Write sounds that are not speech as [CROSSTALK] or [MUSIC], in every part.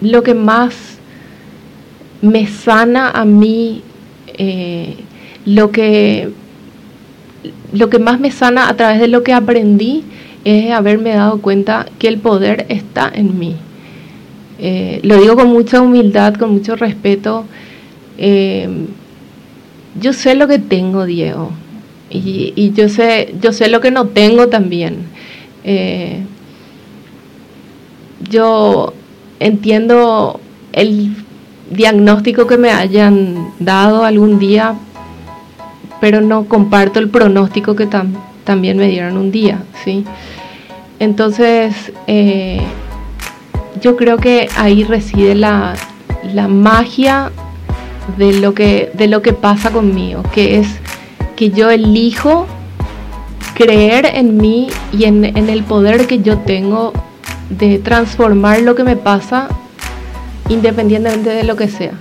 lo que más me sana a mí, eh, lo, que, lo que más me sana a través de lo que aprendí es haberme dado cuenta que el poder está en mí. Eh, lo digo con mucha humildad, con mucho respeto. Eh, yo sé lo que tengo, Diego, y, yo, sé, yo sé lo que no tengo también. Yo entiendo el diagnóstico que me hayan dado algún día, pero no comparto el pronóstico que también me dieron un día, ¿sí? Entonces, eh, yo creo que ahí reside la, magia de lo, que, de lo que pasa conmigo, que es que yo elijo creer en mí y en, en el poder que yo tengo de transformar lo que me pasa independientemente de lo que sea.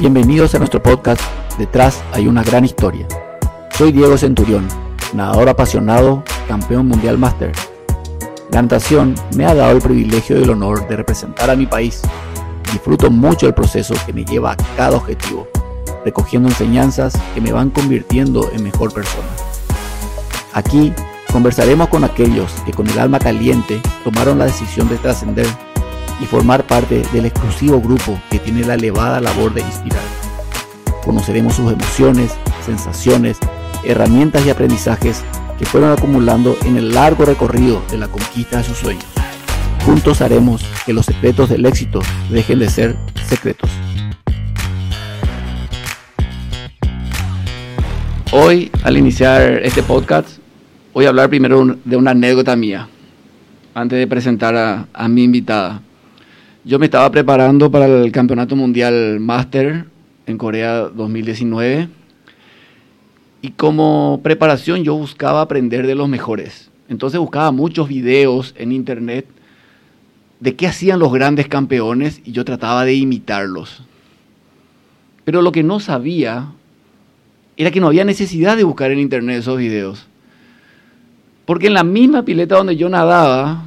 Bienvenidos a nuestro podcast Detrás hay una gran historia. Soy Diego Centurión, nadador apasionado, campeón mundial máster. La natación me ha dado el privilegio y el honor de representar a mi país. Disfruto mucho el proceso que me lleva a cada objetivo, recogiendo enseñanzas que me van convirtiendo en mejor persona. Aquí conversaremos con aquellos que con el alma caliente tomaron la decisión de trascender y formar parte del exclusivo grupo que tiene la elevada labor de inspirar. Conoceremos sus emociones, sensaciones, herramientas y aprendizajes que fueron acumulando en el largo recorrido de la conquista de sus sueños. Juntos haremos que los secretos del éxito dejen de ser secretos. Hoy, al iniciar este podcast, voy a hablar primero de una anécdota mía, antes de presentar a, a mi invitada. Yo me estaba preparando para el Campeonato Mundial Master en Corea 2019 y como preparación yo buscaba aprender de los mejores. Entonces buscaba muchos videos en internet de qué hacían los grandes campeones y yo trataba de imitarlos. Pero lo que no sabía era que no había necesidad de buscar en internet esos videos. Porque en la misma pileta donde yo nadaba,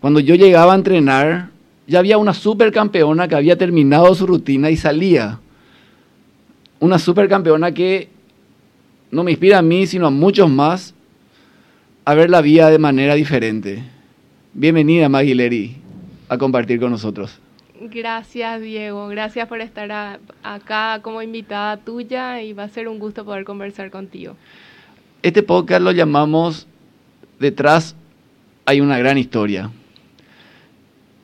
cuando yo llegaba a entrenar, ya había una supercampeona que había terminado su rutina y salía. Una supercampeona que no me inspira a mí, sino a muchos más, a ver la vida de manera diferente. Bienvenida, Maggie a compartir con nosotros. Gracias, Diego. Gracias por estar acá como invitada tuya y va a ser un gusto poder conversar contigo. Este podcast lo llamamos Detrás hay una gran historia.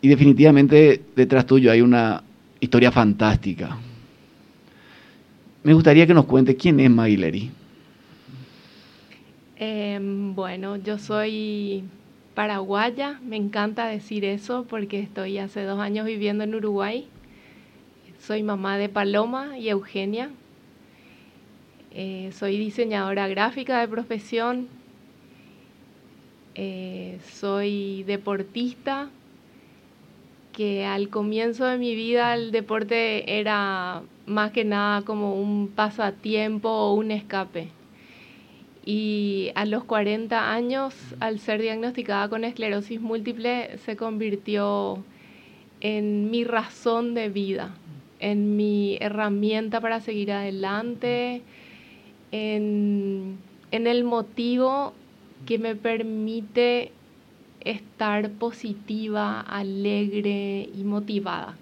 Y definitivamente detrás tuyo hay una historia fantástica. Me gustaría que nos cuente quién es Maggie em, bueno, yo soy paraguaya, me encanta decir eso porque estoy hace dos años viviendo en Uruguay. Soy mamá de Paloma y Eugenia. Eh, soy diseñadora gráfica de profesión. Eh, soy deportista, que al comienzo de mi vida el deporte era más que nada como un pasatiempo o un escape. Y a los 40 años, al ser diagnosticada con esclerosis múltiple, se convirtió en mi razón de vida, en mi herramienta para seguir adelante, en, en el motivo que me permite estar positiva, alegre y motivada.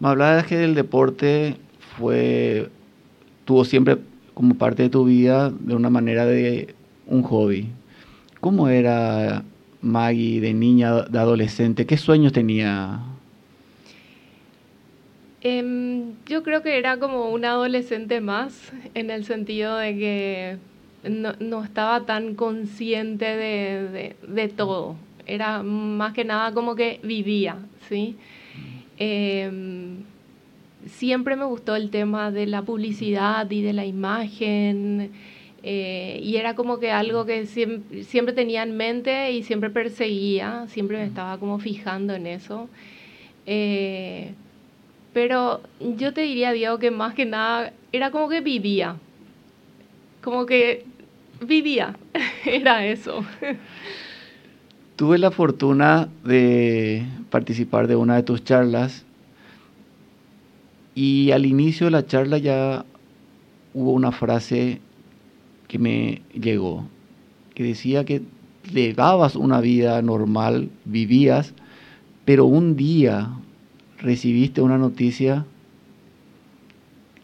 Me hablabas que el deporte fue, tuvo siempre como parte de tu vida de una manera de un hobby. ¿Cómo era Maggie de niña, de adolescente? ¿Qué sueños tenía? Em, yo creo que era como una adolescente más, en el sentido de que no, estaba tan consciente de, todo. Era más que nada como que vivía, ¿sí? Em, siempre me gustó el tema de la publicidad y de la imagen. Eh, y era como que algo que siempre, tenía en mente y siempre perseguía, siempre me estaba como fijando en eso. Eh, pero yo te diría, Diego, que más que nada era como que vivía. Como que vivía, [LAUGHS] era eso. Tuve la fortuna de participar de una de tus charlas y al inicio de la charla ya hubo una frase que me llegó, que decía que llevabas una vida normal, vivías, pero un día recibiste una noticia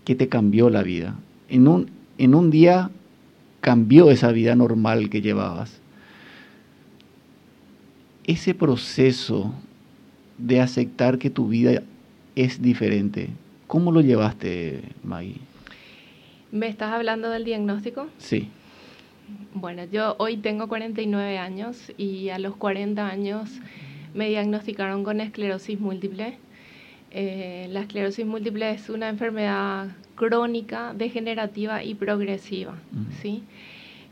que te cambió la vida. En un, en un día cambió esa vida normal que llevabas ese proceso de aceptar que tu vida es diferente, ¿cómo lo llevaste, Maggie? ¿Me estás hablando del diagnóstico? Sí. Bueno, yo hoy tengo 49 años y a los 40 años me diagnosticaron con esclerosis múltiple. Eh, la esclerosis múltiple es una enfermedad crónica, degenerativa y progresiva. ¿sí?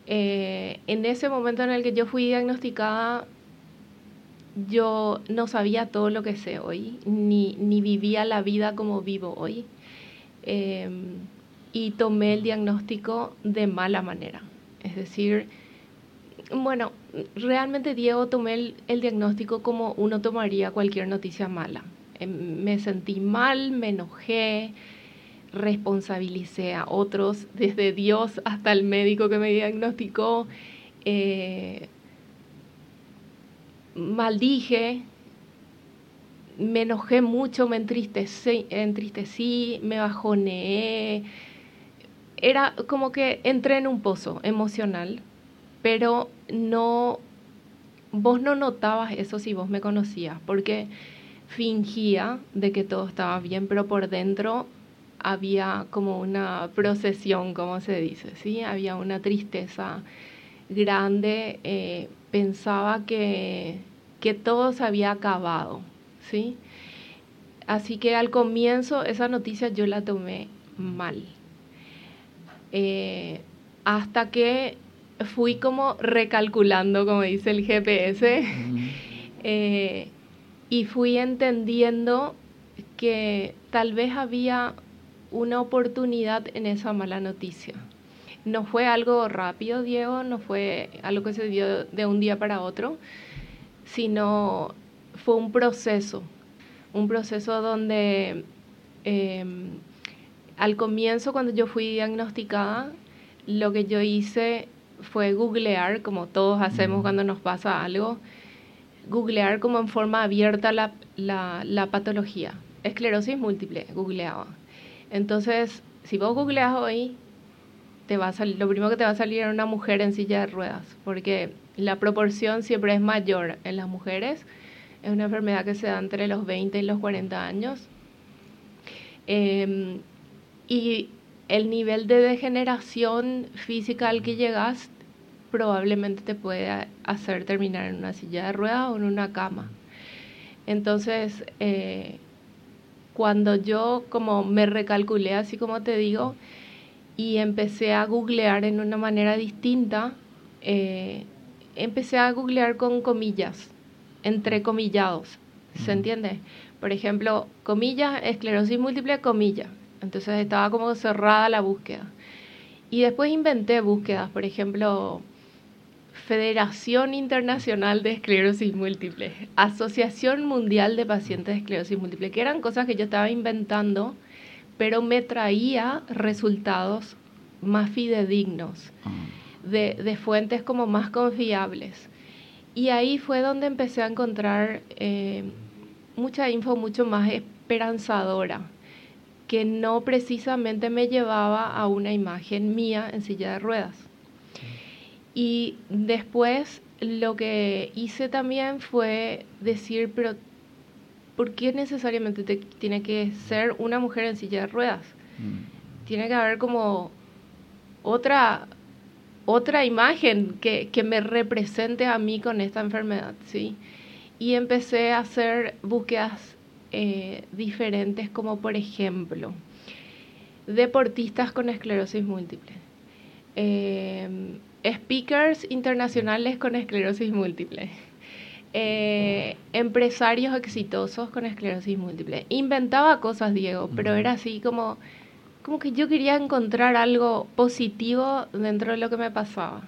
Eh, en ese momento en el que yo fui diagnosticada, yo no sabía todo lo que sé hoy, ni, ni vivía la vida como vivo hoy. Em, y tomé el diagnóstico de mala manera. Es decir, bueno, realmente Diego tomé el, el diagnóstico como uno tomaría cualquier noticia mala. Em, me sentí mal, me enojé, responsabilicé a otros, desde Dios hasta el médico que me diagnosticó. Eh, maldije, me enojé mucho, me entristecí, entristecí, me bajoneé. Era como que entré en un pozo emocional, pero no, vos no notabas eso si vos me conocías, porque fingía de que todo estaba bien, pero por dentro había como una procesión, como se dice, ¿sí? Había una tristeza grande, eh, pensaba que, que todo se había acabado, ¿sí? Así que al comienzo esa noticia yo la tomé mal. Eh, hasta que fui como recalculando, como dice el GPS, [LAUGHS] eh, y fui entendiendo que tal vez había una oportunidad en esa mala noticia. No fue algo rápido, Diego, no fue algo que se dio de un día para otro, sino fue un proceso, un proceso donde em, al comienzo cuando yo fui diagnosticada, lo que yo hice fue googlear, como todos hacemos cuando nos pasa algo, googlear como en forma abierta la, la patología. Esclerosis múltiple, googleaba. Entonces, si vos googleas hoy, te va a salir, lo primero que te va a salir es una mujer en silla de ruedas, porque la proporción siempre es mayor en las mujeres. Es una enfermedad que se da entre los 20 y los 40 años. Em, y el nivel de degeneración física al que llegas probablemente te puede hacer terminar en una silla de ruedas o en una cama. Entonces, eh, cuando yo como me recalculé, así como te digo, y empecé a googlear en una manera distinta, eh, empecé a googlear con comillas, entre comillados, ¿se entiende? Por ejemplo, comillas, esclerosis múltiple, comillas. Entonces estaba como cerrada la búsqueda. Y después inventé búsquedas, por ejemplo, Federación Internacional de Esclerosis Múltiple, Asociación Mundial de Pacientes de Esclerosis Múltiple, que eran cosas que yo estaba inventando pero me traía resultados más fidedignos, ah. de, fuentes como más confiables. Y ahí fue donde empecé a encontrar eh, mucha info mucho más esperanzadora, que no precisamente me llevaba a una imagen mía en silla de ruedas. Y después lo que hice también fue decir, pero ¿por qué necesariamente tiene que ser una mujer en silla de ruedas? Mm. Tiene que haber como otra, otra imagen que, me represente a mí con esta enfermedad, ¿sí? Y empecé a hacer búsquedas eh, diferentes, como por ejemplo, deportistas con esclerosis múltiple, eh, speakers internacionales con esclerosis múltiple, eh, empresarios exitosos con esclerosis múltiple. Inventaba cosas, Diego, pero era así como, como que yo quería encontrar algo positivo dentro de lo que me pasaba.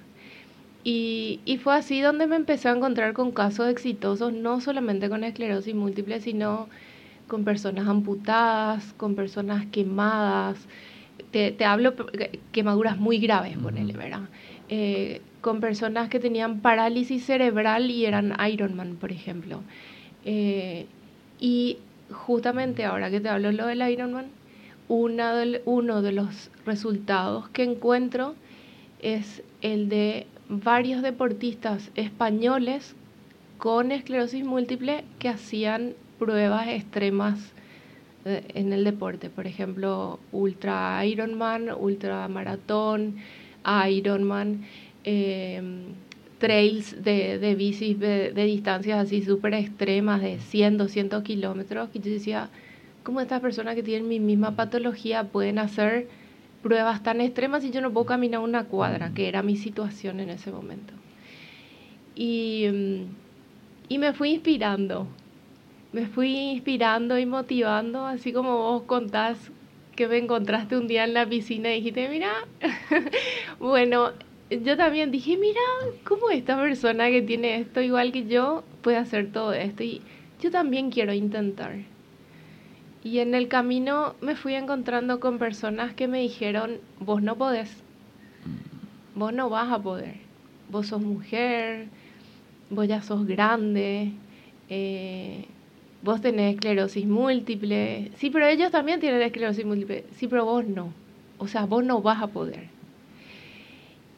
Y, y, fue así donde me empecé a encontrar con casos exitosos, no solamente con esclerosis múltiple, sino con personas amputadas, con personas quemadas. Te, te hablo quemaduras muy graves, ponele, ¿verdad? Eh, con personas que tenían parálisis cerebral y eran Ironman, por ejemplo. Eh, y justamente ahora que te hablo lo del Ironman, una uno de los resultados que encuentro es el de varios deportistas españoles con esclerosis múltiple que hacían pruebas extremas eh, en el deporte, por ejemplo, ultra Ironman, ultra maratón, Ironman, eh, trails de, de bicis de, distancias así súper extremas, de 100, 200 kilómetros, que yo decía, ¿cómo estas personas que tienen mi misma patología pueden hacer pruebas tan extremas si yo no puedo caminar una cuadra, que era mi situación en ese momento? Y, y me fui inspirando, me fui inspirando y motivando, así como vos contás que me encontraste un día en la piscina y dijiste, mira, [LAUGHS] bueno, yo también dije, mira, ¿cómo esta persona que tiene esto igual que yo puede hacer todo esto? Y yo también quiero intentar. Y en el camino me fui encontrando con personas que me dijeron, vos no podés, vos no vas a poder, vos sos mujer, vos ya sos grande, eh, vos tenés esclerosis múltiple. Sí, pero ellos también tienen esclerosis múltiple. Sí, pero vos no. O sea, vos no vas a poder.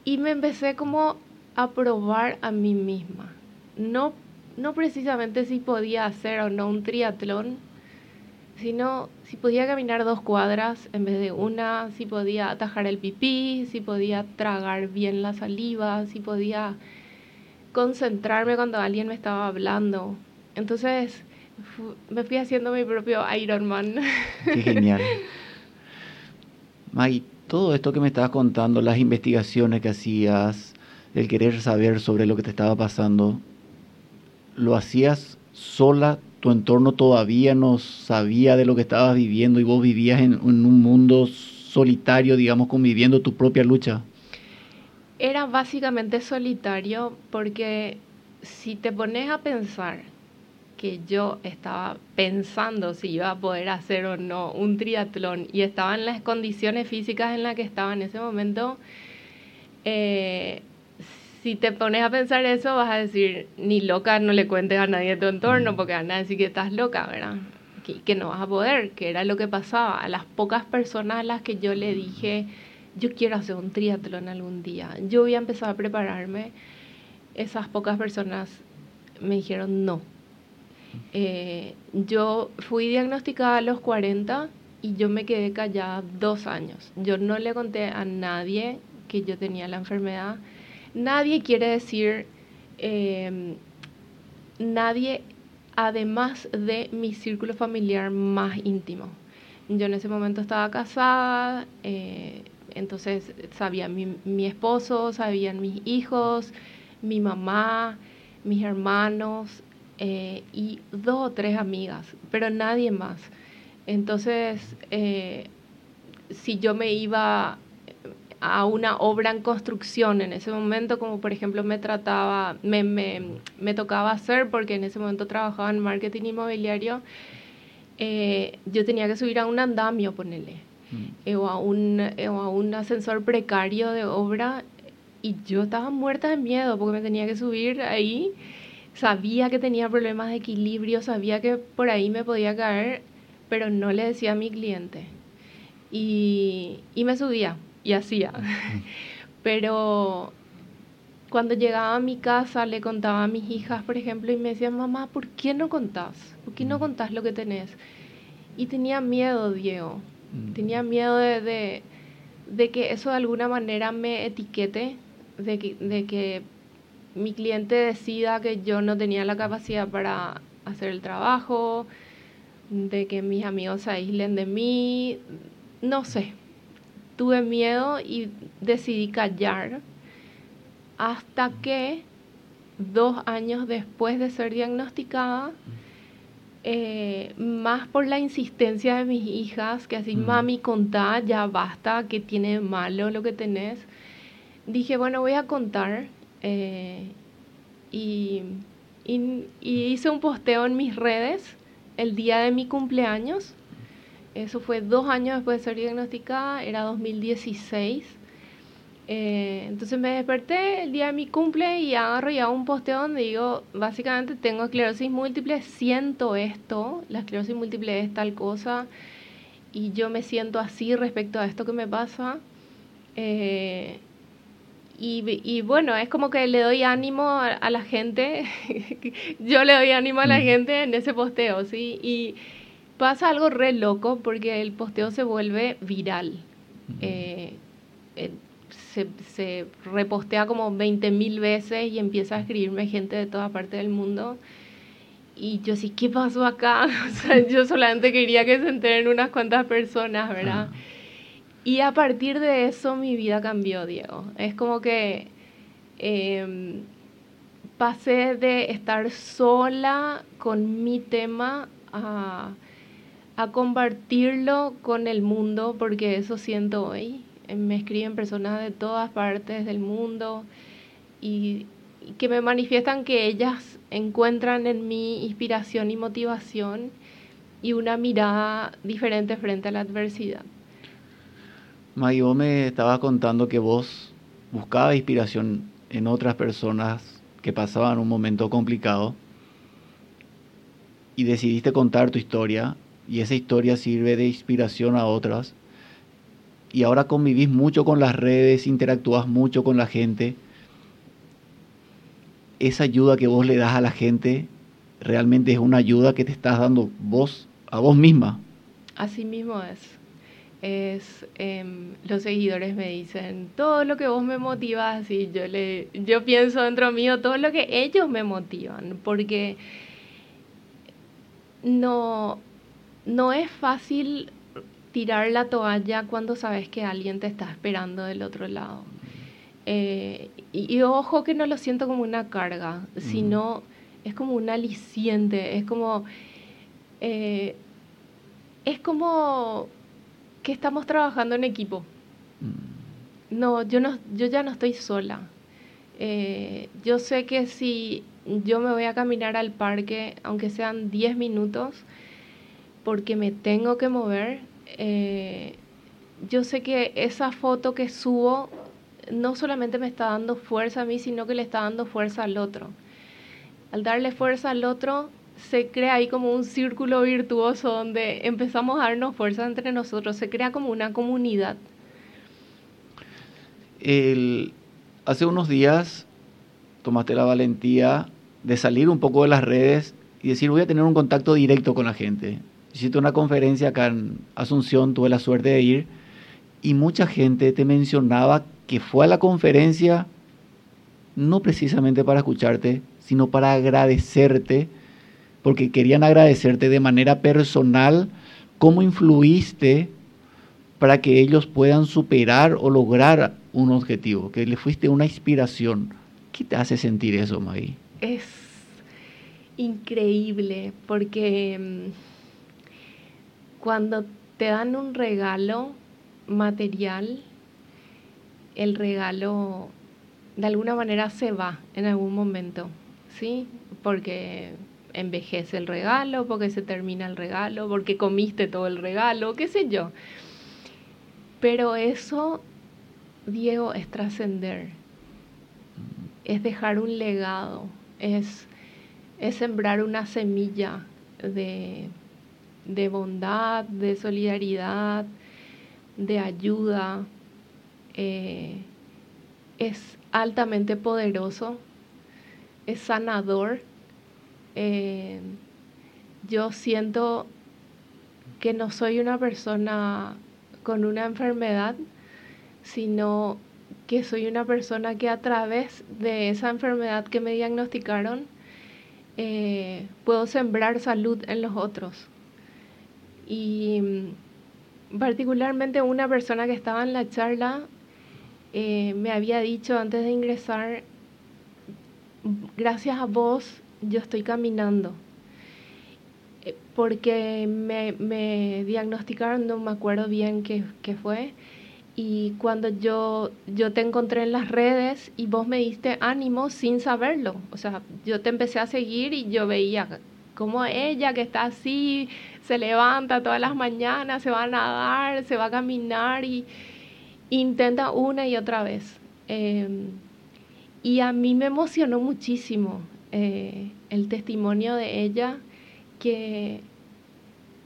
Y me empecé como a probar a mí misma. No, no precisamente si podía hacer o no un triatlón, sino si podía caminar dos cuadras en vez de una, si podía atajar el pipí, si podía tragar bien la saliva, si podía concentrarme cuando alguien me estaba hablando. Entonces me fui haciendo mi propio Ironman. Qué genial. Maggie, todo esto que me estabas contando, las investigaciones que hacías, el querer saber sobre lo que te estaba pasando, ¿lo hacías sola? ¿Tu entorno todavía no sabía de lo que estabas viviendo y vos vivías en, en un mundo solitario, digamos, conviviendo tu propia lucha? Era básicamente solitario porque si te pones a pensar que yo estaba pensando si iba a poder hacer o no un triatlón y estaba en las condiciones físicas en las que estaba en ese momento, eh, si te pones a pensar eso vas a decir, ni loca, no le cuentes a nadie de tu entorno porque van a decir que estás loca, ¿verdad? Que, que no vas a poder, que era lo que pasaba. A las pocas personas a las que yo le dije, yo quiero hacer un triatlón algún día, yo voy a empezar a prepararme, esas pocas personas me dijeron no eh, yo fui diagnosticada a los 40 y yo me quedé callada dos años. Yo no le conté a nadie que yo tenía la enfermedad. Nadie quiere decir, em, nadie además de mi círculo familiar más íntimo. Yo en ese momento estaba casada, eh, entonces sabía mi, mi esposo, sabían mis hijos, mi mamá, mis hermanos, eh, y dos o tres amigas, pero nadie más. Entonces, eh, si yo me iba a una obra en construcción en ese momento, como por ejemplo me trataba, me, me, me tocaba hacer, porque en ese momento trabajaba en marketing inmobiliario, eh, yo tenía que subir a un andamio, ponele, mm. o, a un, o a un ascensor precario de obra, y yo estaba muerta de miedo porque me tenía que subir ahí Sabía que tenía problemas de equilibrio, sabía que por ahí me podía caer, pero no le decía a mi cliente. Y, y me subía y hacía. [LAUGHS] pero cuando llegaba a mi casa le contaba a mis hijas, por ejemplo, y me decían, mamá, ¿por qué no contás? ¿Por qué no contás lo que tenés? Y tenía miedo, Diego. Mm. Tenía miedo de, de, de, que eso de alguna manera me etiquete, de que, de que mi cliente decida que yo no tenía la capacidad para hacer el trabajo, de que mis amigos se aíslen de mí, no sé. Tuve miedo y decidí callar hasta que dos años después de ser diagnosticada, eh, más por la insistencia de mis hijas, que así, mami, contá, ya basta, que tiene malo lo que tenés, dije, bueno, voy a contar Eh, y, y, hice un posteo en mis redes el día de mi cumpleaños. Eso fue dos años después de ser diagnosticada, era 2016. Eh, entonces me desperté el día de mi cumple y agarro un posteo donde digo, básicamente tengo esclerosis múltiple, siento esto, la esclerosis múltiple es tal cosa y yo me siento así respecto a esto que me pasa. Eh, y, bueno, es como que le doy ánimo a, la gente, [LAUGHS] yo le doy ánimo a la mm. gente en ese posteo, ¿sí? Y pasa algo re loco porque el posteo se vuelve viral. Eh, se, se, repostea como 20 mil veces y empieza a escribirme gente de toda parte del mundo. Y yo sí, ¿qué pasó acá? [LAUGHS] O sea, yo solamente quería que se enteren unas cuantas personas, ¿verdad? Y a partir de eso mi vida cambió, Diego. Es como que em, pasé de estar sola con mi tema a, a compartirlo con el mundo, porque eso siento hoy. Me escriben personas de todas partes del mundo y que me manifiestan que ellas encuentran en mí inspiración y motivación y una mirada diferente frente a la adversidad. Vos me estabas contando que vos buscabas inspiración en otras personas que pasaban un momento complicado y decidiste contar tu historia y esa historia sirve de inspiración a otras y ahora convivís mucho con las redes, interactúas mucho con la gente. Esa ayuda que vos le das a la gente realmente es una ayuda que te estás dando vos a vos misma. Así mismo es es em, los seguidores me dicen todo lo que vos me motivas y yo le yo pienso dentro mío todo lo que ellos me motivan porque no no es fácil tirar la toalla cuando sabes que alguien te está esperando del otro lado. Eh, y, ojo que no lo siento como una carga sino es como un aliciente es como eh, es como que estamos trabajando en equipo. No, yo, no, yo ya no estoy sola. Eh, yo sé que si yo me voy a caminar al parque, aunque sean 10 minutos, porque me tengo que mover, eh, yo sé que esa foto que subo no solamente me está dando fuerza a mí, sino que le está dando fuerza al otro. Al darle fuerza al otro, se crea ahí como un círculo virtuoso donde empezamos a darnos fuerza entre nosotros, se crea como una comunidad. hace unos días tomaste la valentía de salir un poco de las redes y decir voy a tener un contacto directo con la gente. Hiciste una conferencia acá en Asunción, tuve la suerte de ir y mucha gente te mencionaba que fue a la conferencia no precisamente para escucharte, sino para agradecerte porque querían agradecerte de manera personal cómo influiste para que ellos puedan superar o lograr un objetivo, que le fuiste una inspiración. ¿Qué te hace sentir eso, Maggie? Es increíble porque mm, cuando te dan un regalo material, el regalo de alguna manera se va en algún momento, ¿sí? Porque envejece el regalo, porque se termina el regalo, porque comiste todo el regalo, qué sé yo. Pero eso, Diego, es trascender, es dejar un legado, es, es sembrar una semilla de, de bondad, de solidaridad, de ayuda. Eh, es altamente poderoso, es sanador eh, yo siento que no soy una persona con una enfermedad, sino que soy una persona que a través de esa enfermedad que me diagnosticaron, eh, puedo sembrar salud en los otros. Y mm, particularmente una persona que estaba en la charla eh, me había dicho antes de ingresar, gracias a vos yo estoy caminando. Eh, porque me, me diagnosticaron, no me acuerdo bien qué, qué, fue, Y cuando yo, yo te encontré en las redes y vos me diste ánimo sin saberlo. O sea, yo te empecé a seguir y yo veía como ella que está así, se levanta todas las mañanas, se va a nadar, se va a caminar y intenta una y otra vez. Em, y a mí me emocionó muchísimo eh, el testimonio de ella, que,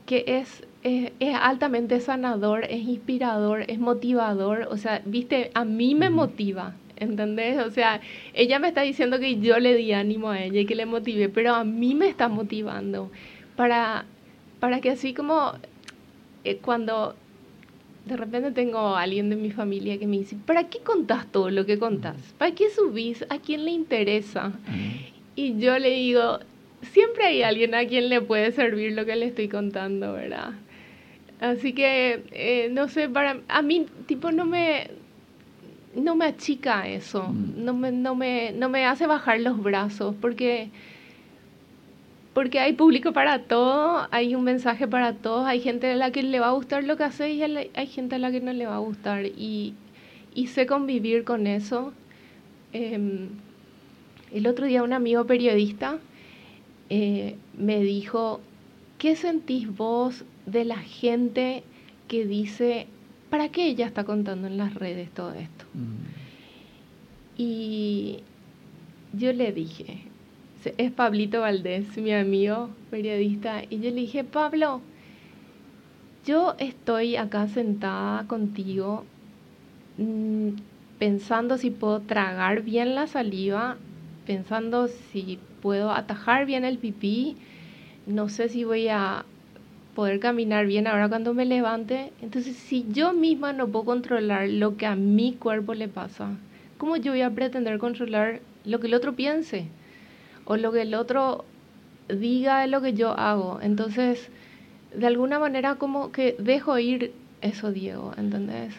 que es, es, altamente sanador, es inspirador, es motivador. O sea, viste, a mí me motiva. ¿Entendés? O sea, ella me está diciendo que yo le di ánimo a ella y que le motive, pero a mí me está motivando para, para que así como eh, cuando de repente tengo a alguien de mi familia que me dice, ¿para qué contás todo lo que contás? ¿Para qué subís? ¿A quién le interesa? Y yo le digo, siempre hay alguien a quien le puede servir lo que le estoy contando, ¿verdad? Así que, eh, no sé, para a mí, tipo, no me, no me achica eso, no me, no, me, no me hace bajar los brazos, porque porque hay público para todo, hay un mensaje para todos, hay gente a la que le va a gustar lo que hace y hay gente a la que no le va a gustar. Y, sé convivir con eso. Em, el otro día un amigo periodista eh, me dijo, ¿qué sentís vos de la gente que dice, ¿para qué ella está contando en las redes todo esto? Mm. Y yo le dije, es Pablito Valdés, mi amigo periodista, y yo le dije, Pablo, yo estoy acá sentada contigo mm, pensando si puedo tragar bien la saliva, pensando si puedo atajar bien el pipí, no sé si voy a poder caminar bien ahora cuando me levante. Entonces, si yo misma no puedo controlar lo que a mi cuerpo le pasa, ¿cómo yo voy a pretender controlar lo que el otro piense? o lo que el otro diga de lo que yo hago. Entonces, de alguna manera como que dejo ir eso, Diego, ¿entendés?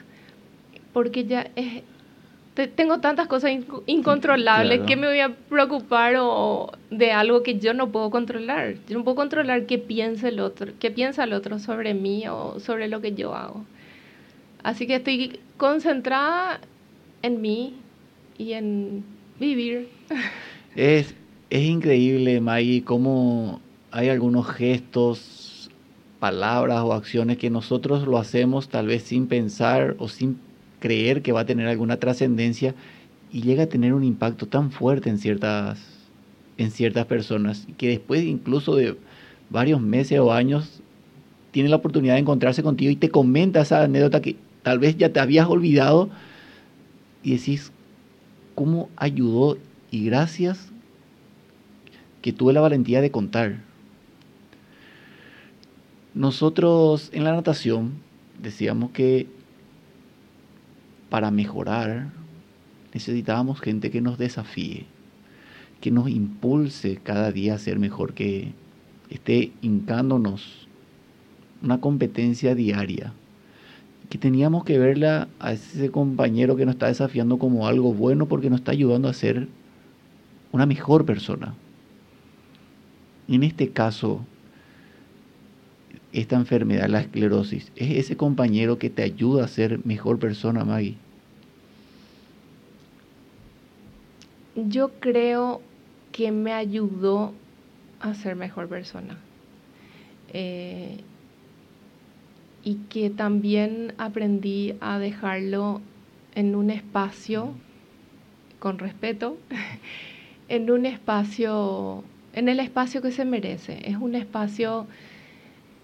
Porque ya es, tengo tantas cosas incontrolables que me voy a preocupar o, de algo que yo no puedo controlar. Yo no puedo controlar qué piensa el otro, qué piensa el otro sobre mí o sobre lo que yo hago. Así que estoy concentrada en mí y en vivir. Es, es increíble, Maggie, cómo hay algunos gestos, palabras o acciones que nosotros lo hacemos tal vez sin pensar o sin creer que va a tener alguna trascendencia y llega a tener un impacto tan fuerte en ciertas, en ciertas personas que después incluso de varios meses o años tiene la oportunidad de encontrarse contigo y te comenta esa anécdota que tal vez ya te habías olvidado y decís cómo ayudó y gracias que tuve la valentía de contar. Nosotros en la natación decíamos que para mejorar necesitábamos gente que nos desafíe, que nos impulse cada día a ser mejor, que esté hincándonos una competencia diaria, que teníamos que verla a ese compañero que nos está desafiando como algo bueno porque nos está ayudando a ser una mejor persona. En este caso, esta enfermedad, la esclerosis, es ese compañero que te ayuda a ser mejor persona, Maggie. Yo creo que me ayudó a ser mejor persona. Eh, y que también aprendí a dejarlo en un espacio con respeto, [LAUGHS] en un espacio en el espacio que se merece. Es un espacio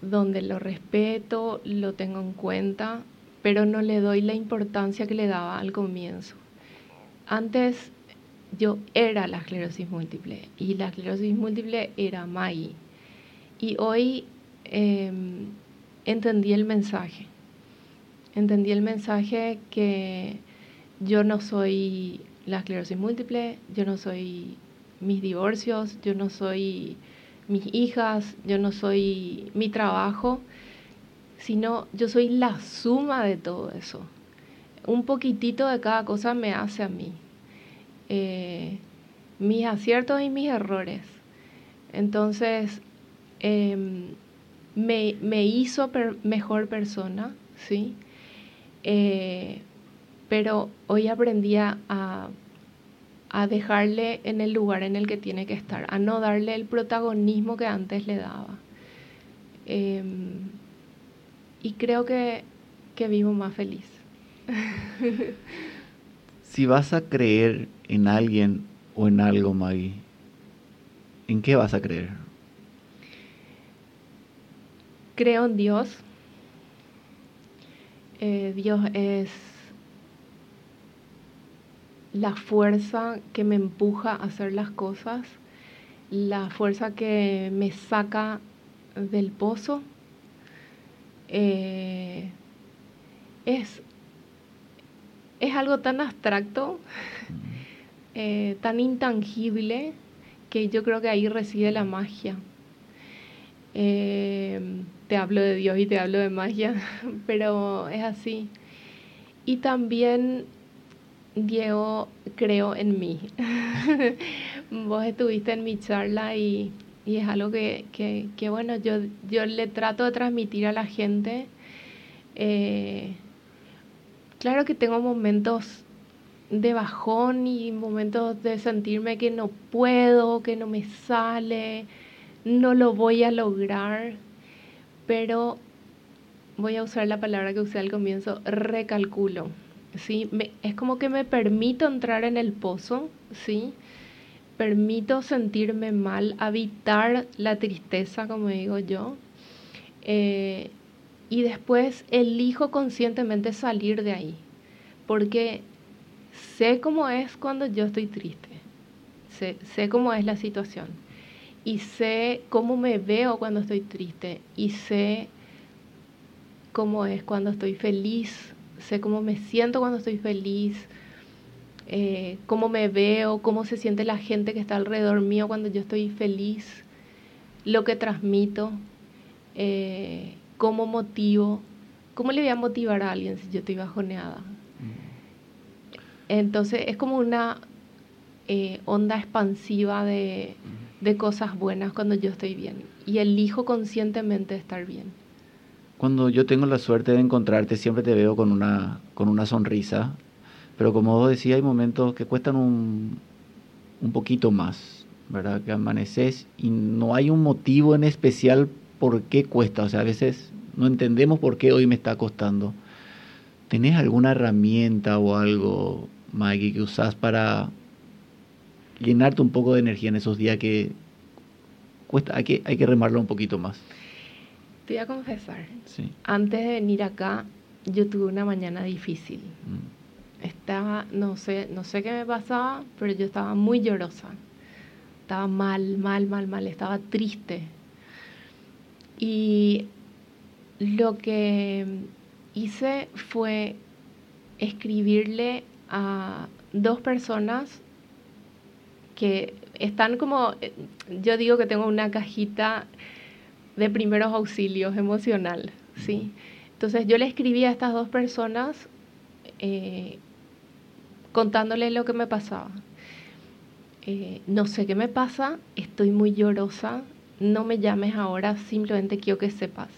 donde lo respeto, lo tengo en cuenta, pero no le doy la importancia que le daba al comienzo. Antes yo era la esclerosis múltiple y la esclerosis múltiple era Maggie. Y hoy em, entendí el mensaje. Entendí el mensaje que yo no soy la esclerosis múltiple, yo no soy mis divorcios, yo no soy mis hijas, yo no soy mi trabajo, sino yo soy la suma de todo eso. Un poquitito de cada cosa me hace a mí. Eh, mis aciertos y mis errores. Entonces, em, me, hizo mejor persona, ¿sí? Eh, pero hoy aprendí a dejarle en el lugar en el que tiene que estar, a no darle el protagonismo que antes le daba. Em, y creo que, que vivo más feliz. [LAUGHS] si vas a creer en alguien o en algo, Maggie, ¿en qué vas a creer? Creo en Dios. Eh, Dios es la fuerza que me empuja a hacer las cosas, la fuerza que me saca del pozo. Eh, es, es algo tan abstracto, eh, tan intangible, que yo creo que ahí reside la magia. Eh, te hablo de Dios y te hablo de magia, [LAUGHS] pero es así. Y también, Diego, creo en mí. [LAUGHS] Vos estuviste en mi charla y, es algo que, bueno, yo, yo le trato de transmitir a la gente. Eh, claro que tengo momentos de bajón y momentos de sentirme que no puedo, que no me sale, no lo voy a lograr, pero voy a usar la palabra que usé al comienzo, recalculo. ¿Sí? es como que me permito entrar en el pozo, ¿sí? permito sentirme mal, habitar la tristeza, como digo yo, eh, y después elijo conscientemente salir de ahí, porque sé cómo es cuando yo estoy triste, sé, sé cómo es la situación y sé cómo me veo cuando estoy triste y sé cómo es cuando estoy feliz, sé cómo me siento cuando estoy feliz, eh, cómo me veo, cómo se siente la gente que está alrededor mío cuando yo estoy feliz, lo que transmito, eh, cómo motivo, cómo le voy a motivar a alguien si yo estoy bajoneada. Entonces es como una eh, onda expansiva de de cosas buenas cuando yo estoy bien y elijo conscientemente estar bien. Cuando yo tengo la suerte de encontrarte, siempre te veo con una, con una sonrisa, pero como vos decías, hay momentos que cuestan un, un poquito más, ¿verdad? Que amaneces y no hay un motivo en especial por qué cuesta, o sea, a veces no entendemos por qué hoy me está costando. ¿Tenés alguna herramienta o algo, Maggie, que usás para llenarte un poco de energía en esos días que cuesta, hay que, hay que remarlo un poquito más. Te voy a confesar, antes de venir acá, yo tuve una mañana difícil. Mm. Estaba, no sé, no sé qué me pasaba, pero yo estaba muy llorosa. Estaba mal, mal, mal, mal, estaba triste. Y lo que hice fue escribirle a dos personas que están como, yo digo que tengo una cajita de primeros auxilios emocional, ¿sí? Entonces yo le escribí a estas dos personas eh, contándoles lo que me pasaba. Eh, no sé qué me pasa, estoy muy llorosa, no me llames ahora, simplemente quiero que sepas.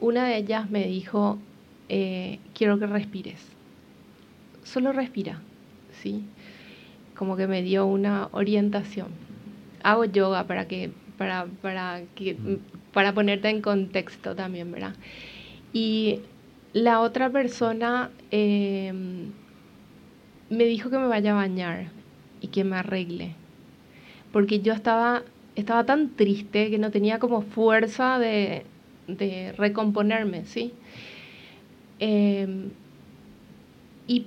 Una de ellas me dijo, eh, quiero que respires. Solo respira, ¿sí? como que me dio una orientación. Hago yoga para que, para, para, que, para ponerte en contexto también, ¿verdad? Y la otra persona em, me dijo que me vaya a bañar y que me arregle. Porque yo estaba, estaba tan triste que no tenía como fuerza de, de recomponerme, ¿sí? Em, y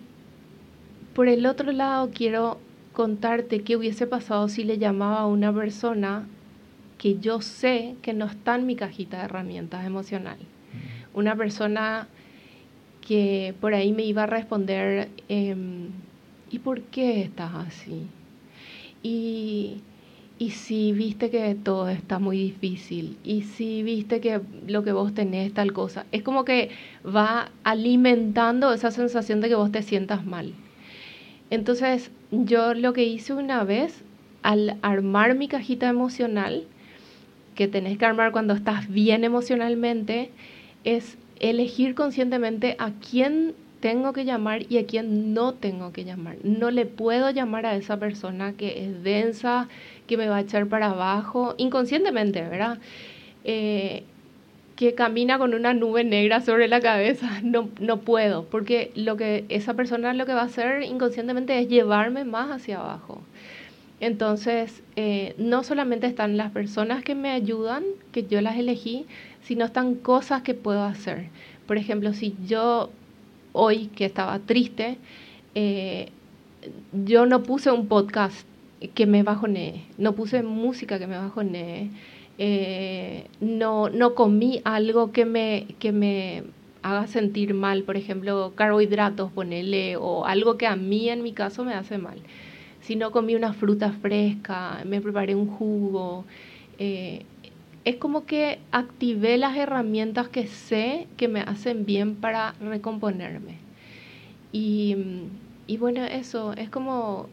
por el otro lado quiero contarte qué hubiese pasado si le llamaba a una persona que yo sé que no está en mi cajita de herramientas emocional. Mm. Una persona que por ahí me iba a responder, em, ¿y por qué estás así? Y, y si viste que todo está muy difícil, y si viste que lo que vos tenés tal cosa, es como que va alimentando esa sensación de que vos te sientas mal. Entonces, yo lo que hice una vez al armar mi cajita emocional, que tenés que armar cuando estás bien emocionalmente, es elegir conscientemente a quién tengo que llamar y a quién no tengo que llamar. No le puedo llamar a esa persona que es densa, que me va a echar para abajo, inconscientemente, ¿verdad? Eh, que camina con una nube negra sobre la cabeza. [LAUGHS] No, no puedo, porque lo que esa persona lo que va a hacer inconscientemente es llevarme más hacia abajo. Entonces, eh, no solamente están las personas que me ayudan, que yo las elegí, sino están cosas que puedo hacer. Por ejemplo, si yo hoy que estaba triste, eh, yo no puse un podcast que me bajonee, no puse música que me bajonee, eh, no, no comí algo que me, que me haga sentir mal, por ejemplo, carbohidratos, ponele, o algo que a mí en mi caso me hace mal si no comí una fruta fresca, me preparé un jugo. Eh, es como que activé las herramientas que sé que me hacen bien para recomponerme. Y, y bueno, eso es como,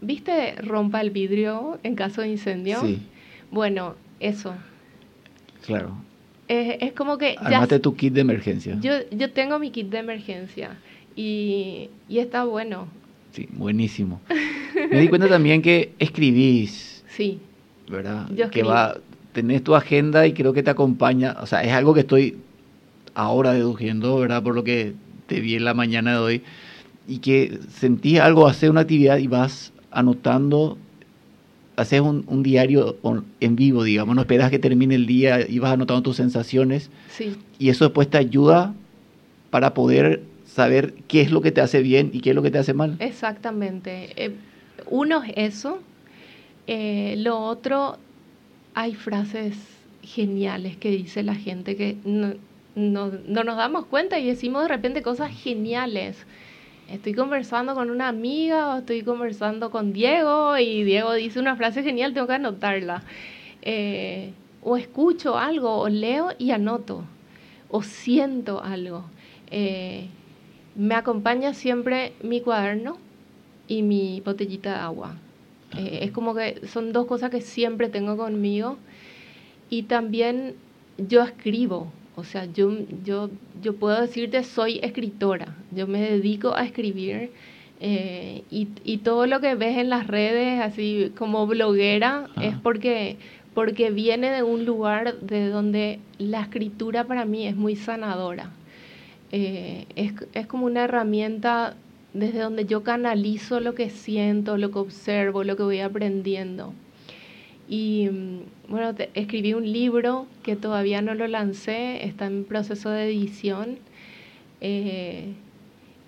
¿viste rompa el vidrio en caso de incendio? Sí. Bueno, eso. Claro. Es, es como que... Armate tu kit de emergencia. Yo, yo tengo mi kit de emergencia y, y está bueno. Sí, buenísimo. Me di cuenta también que escribís. Sí. ¿Verdad? Yo que va, tenés tu agenda y creo que te acompaña. O sea, es algo que estoy ahora deduciendo, ¿verdad? Por lo que te vi en la mañana de hoy. Y que sentís algo, hacer una actividad y vas anotando, haces un, un diario en vivo, digamos, no esperas que termine el día y vas anotando tus sensaciones. Sí, Y eso después te ayuda para poder saber qué es lo que te hace bien y qué es lo que te hace mal. exactamente. Eh, uno es eso. Eh, lo otro, hay frases geniales que dice la gente que no, no- no nos damos cuenta y decimos de repente cosas geniales. Estoy conversando con una amiga o estoy conversando con Diego y Diego dice una frase genial, tengo que anotarla. Eh, o escucho algo, o leo y anoto, o siento algo. Me acompaña siempre mi cuaderno y mi botellita de agua. Eh, es como que son dos cosas que siempre tengo conmigo. Y también yo escribo, o sea, yo, yo, yo puedo decirte soy escritora, yo me dedico a escribir eh, y, y todo lo que ves en las redes, así como bloguera, Ah. es porque, porque viene de un lugar de donde la escritura para mí es muy sanadora. Eh, es, es como una herramienta desde donde yo canalizo lo que siento, lo que observo, lo que voy aprendiendo. Y mm, bueno, escribí un libro que todavía no lo lancé, está en proceso de edición, eh,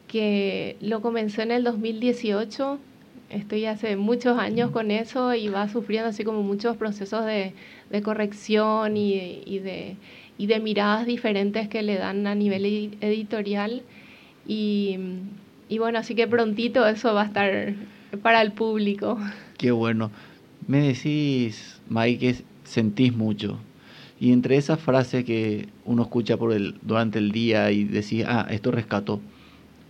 que lo comencé en el 2018. Estoy hace muchos años con eso y va sufriendo así como muchos procesos de, de corrección y, y de, y de miradas diferentes que le dan a nivel edi- editorial. Y, y bueno, así que prontito eso va a estar para el público. Qué bueno. Me decís, Mike, que sentís mucho. Y entre esas frases que uno escucha por el, durante el día y decís, ah, esto rescató.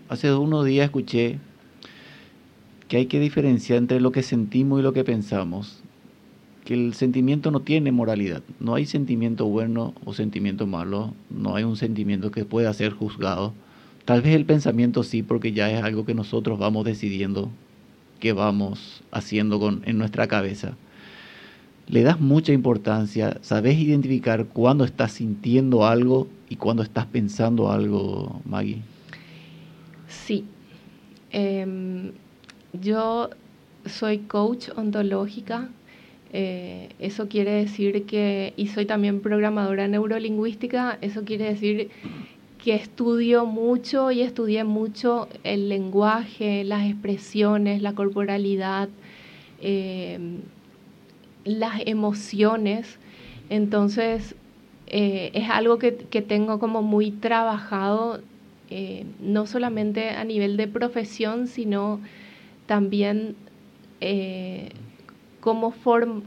Hace unos días escuché que hay que diferenciar entre lo que sentimos y lo que pensamos. Que el sentimiento no tiene moralidad. No hay sentimiento bueno o sentimiento malo. No hay un sentimiento que pueda ser juzgado. Tal vez el pensamiento sí, porque ya es algo que nosotros vamos decidiendo que vamos haciendo con, en nuestra cabeza. Le das mucha importancia, sabes identificar cuándo estás sintiendo algo y cuándo estás pensando algo, Maggie. Sí. Em, yo soy coach ontológica. Eh, eso quiere decir que, y soy también programadora neurolingüística, eso quiere decir que estudio mucho y estudié mucho el lenguaje, las expresiones, la corporalidad, em, las emociones. Entonces, eh, es algo que, que tengo como muy trabajado, eh, no solamente a nivel de profesión, sino también eh, como, form-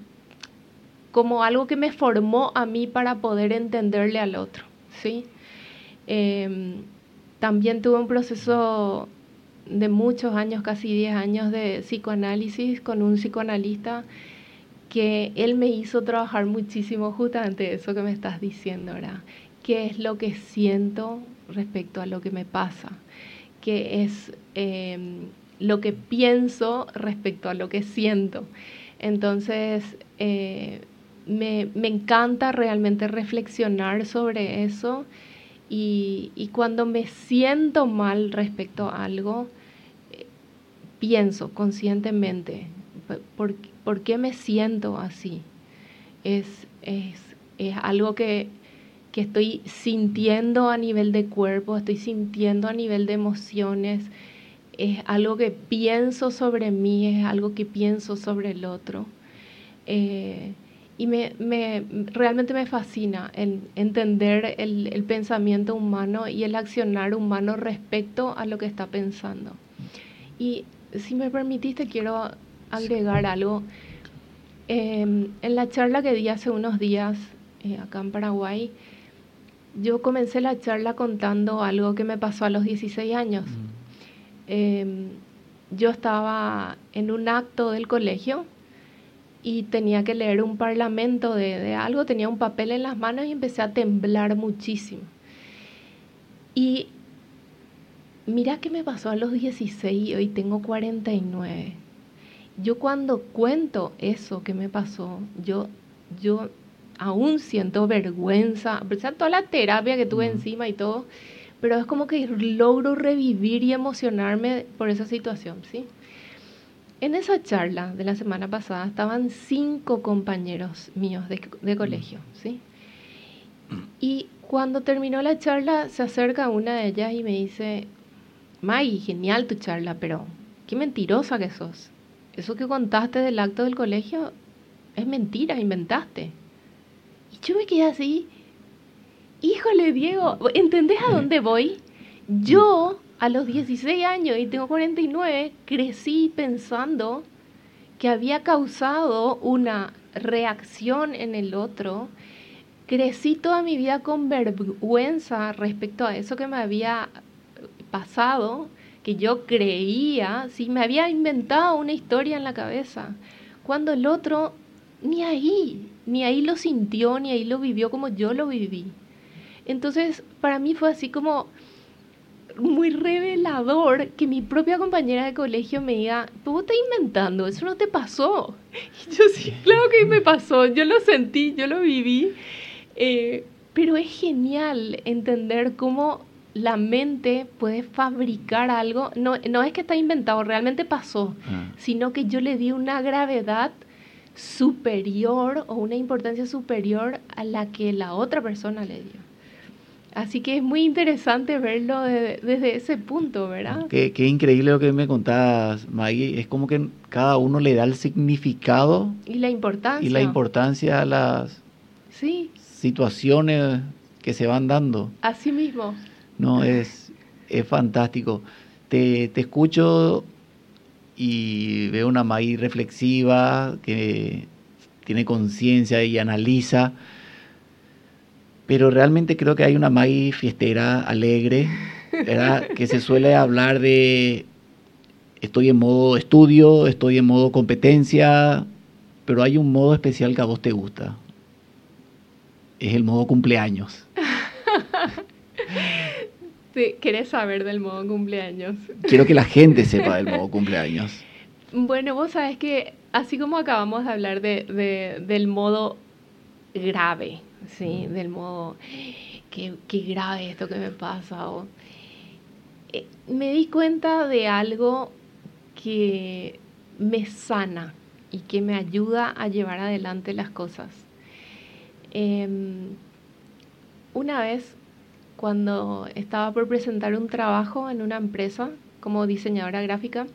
como algo que me formó a mí para poder entenderle al otro. ¿sí? Em, también tuve un proceso de muchos años, casi 10 años de psicoanálisis con un psicoanalista que él me hizo trabajar muchísimo justamente eso que me estás diciendo, ¿verdad? qué es lo que siento respecto a lo que me pasa, qué es em, lo que pienso respecto a lo que siento. Entonces, eh, me, encanta realmente reflexionar sobre eso y, cuando me siento mal respecto a algo, eh, pienso conscientemente, ¿por, qué me siento así? Es, es, es algo que, que estoy sintiendo a nivel de cuerpo, estoy sintiendo a nivel de emociones, es algo que pienso sobre mí, es algo que pienso sobre el otro. Eh, y me, me, realmente me fascina entender el, el, pensamiento humano y el accionar humano respecto a lo que está pensando. Y si me permitiste, quiero agregar algo. Em, en la charla que di hace unos días eh, acá en Paraguay, yo comencé la charla contando algo que me pasó a los 16 años. Em, yo estaba en un acto del colegio y tenía que leer un parlamento de, algo, tenía un papel en las manos y empecé a temblar muchísimo. Y mira qué me pasó a los 16 y hoy tengo 49. Yo cuando cuento eso que me pasó, yo, yo aún siento vergüenza, a toda la terapia que tuve encima y todo, pero es como que logro revivir y emocionarme por esa situación, ¿sí? En esa charla de la semana pasada estaban cinco compañeros míos de, colegio, ¿sí? Y cuando terminó la charla, se acerca una de ellas y me dice, May, genial tu charla, pero qué mentirosa que sos. Eso que contaste del acto del colegio es mentira, inventaste. Y yo me quedé así, híjole Diego, ¿entendés a dónde voy? Yo a los 16 años y tengo 49, crecí pensando que había causado una reacción en el otro. Crecí toda mi vida con vergüenza respecto a eso que me había pasado, que yo creía, si me había inventado una historia en la cabeza, cuando el otro ni ahí, ni ahí lo sintió, ni ahí lo vivió como yo lo viví. Entonces, para mí fue así como muy revelador que mi propia compañera de colegio me diga, tú estás inventando, eso no te pasó. [LAUGHS] Y yo sí, claro que me pasó, yo lo sentí, yo lo viví. Eh, pero es genial entender cómo la mente puede fabricar algo. No, no es que está inventado, realmente pasó, ah. sino que yo le di una gravedad superior o una importancia superior a la que la otra persona le dio. Así que es muy interesante verlo desde ese punto, ¿verdad? Qué, increíble lo que me contabas, Maggie. Es como que cada uno le da el significado y la importancia, y la importancia a las situaciones que se van dando. Así mismo. No, es, es fantástico. Te, te escucho y veo una Maggie reflexiva que tiene conciencia y analiza pero realmente creo que hay una Maggie fiestera, alegre, ¿verdad? [LAUGHS] que se suele hablar de estoy en modo estudio, estoy en modo competencia, pero hay un modo especial que a vos te gusta. Es el modo cumpleaños. [LAUGHS] Sí, ¿Querés saber del modo cumpleaños? Quiero que la gente sepa del modo cumpleaños. Bueno, vos sabes que así como acabamos de hablar de, del modo grave, ¿sí? Del modo, qué, qué grave esto que me pasa. Eh, me di cuenta de algo que me sana y que me ayuda a llevar adelante las cosas. Em, una vez, cuando estaba por presentar un trabajo en una empresa como diseñadora gráfica,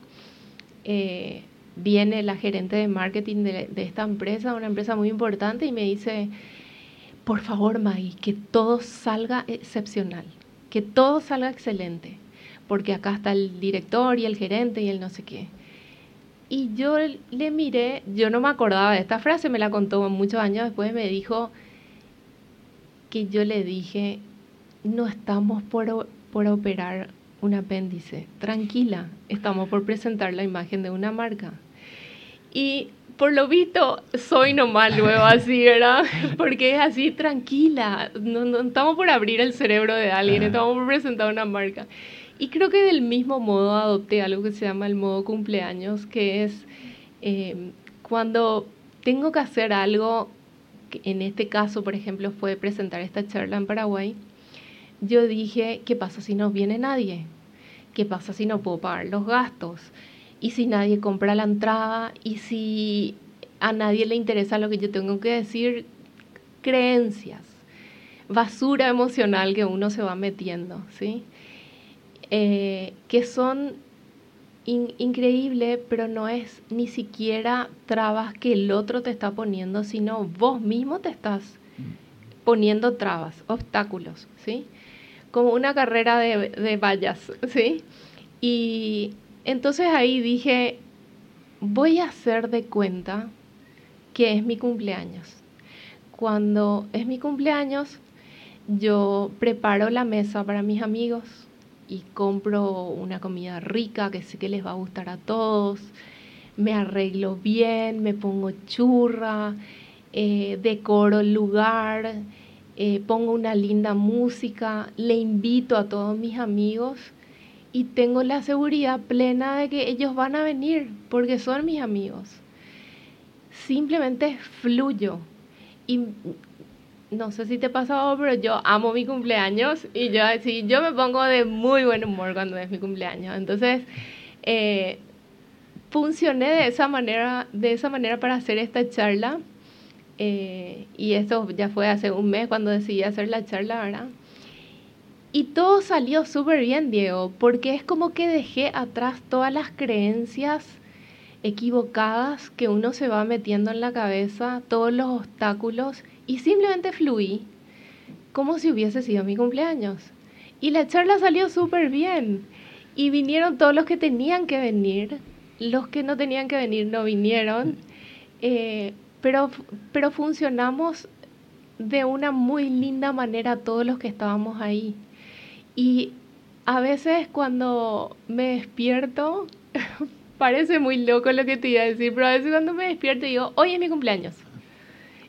eh, viene la gerente de marketing de, de, esta empresa, una empresa muy importante, y me dice, por favor, Maggie, que todo salga excepcional, que todo salga excelente, porque acá está el director y el gerente y el no sé qué. Y yo le miré, yo no me acordaba de esta frase, me la contó muchos años después, me dijo que yo le dije, no estamos por, por operar un apéndice, tranquila, estamos por presentar la imagen de una marca. Y por lo visto, soy nomás luego así, ¿verdad? [LAUGHS] Porque es así tranquila. No, no estamos por abrir el cerebro de alguien, estamos por presentar una marca. Y creo que del mismo modo adopté algo que se llama el modo cumpleaños, que es eh, cuando tengo que hacer algo, en este caso, por ejemplo, fue presentar esta charla en Paraguay, yo dije, ¿qué pasa si no viene nadie? ¿Qué pasa si no puedo pagar los gastos? ¿Y si nadie compra la entrada? ¿Y si a nadie le interesa lo que yo tengo que decir? Creencias, basura emocional que uno se va metiendo, ¿sí? Eh, que son increíbles, pero no es ni siquiera trabas que el otro te está poniendo, sino vos mismo te estás poniendo trabas, obstáculos, ¿sí? Como una carrera de, de vallas, ¿sí? Y entonces ahí dije, voy a hacer de cuenta que es mi cumpleaños. Cuando es mi cumpleaños, yo preparo la mesa para mis amigos, y compro una comida rica que sé que les va a gustar a todos, me arreglo bien, me pongo churra, eh, decoro el lugar, eh, pongo una linda música, le invito a todos mis amigos y tengo la seguridad plena de que ellos van a venir porque son mis amigos. Simplemente fluyo y no sé si te pasado, pero yo amo mi cumpleaños y yo, sí, yo me pongo de muy buen humor cuando es mi cumpleaños. Entonces, eh, funcioné de esa manera, de esa manera para hacer esta charla. Eh, y esto ya fue hace un mes cuando decidí hacer la charla, ¿verdad? Y todo salió súper bien, Diego, porque es como que dejé atrás todas las creencias equivocadas que uno se va metiendo en la cabeza, todos los obstáculos y simplemente fluí como si hubiese sido mi cumpleaños. Y la charla salió súper bien. Y vinieron todos los que tenían que venir. Los que no tenían que venir no vinieron. Eh, pero, pero funcionamos de una muy linda manera todos los que estábamos ahí. Y a veces cuando me despierto, [LAUGHS] parece muy loco lo que te iba a decir, pero a veces cuando me despierto digo, hoy es mi cumpleaños.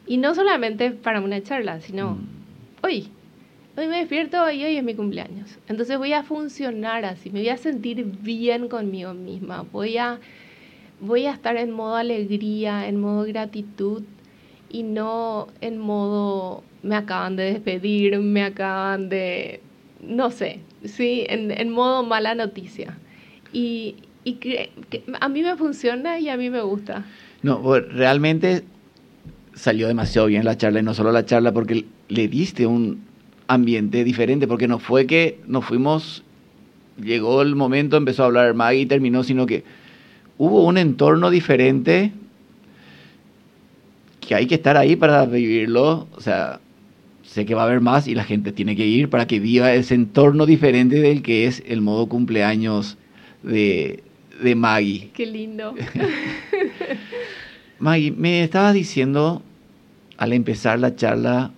Y no solamente para una charla, sino mm. hoy. Hoy me despierto y hoy es mi cumpleaños. Entonces voy a funcionar así, me voy a sentir bien conmigo misma. Voy a, voy a estar en modo alegría, en modo gratitud y no en modo me acaban de despedir, me acaban de, no sé, sí, en, modo mala noticia. Y, a mí me funciona y a mí me gusta. No, realmente salió demasiado bien la charla y no solo la charla porque le diste un ambiente diferente, porque no fue que nos fuimos, llegó el momento, empezó a hablar Maggie y terminó, sino que hubo un entorno diferente que hay que estar ahí para vivirlo, o sea, sé que va a haber más y la gente tiene que ir para que viva ese entorno diferente del que es el modo cumpleaños de, de Maggie. Qué lindo. [LAUGHS] Maggie, me estabas diciendo al empezar la charla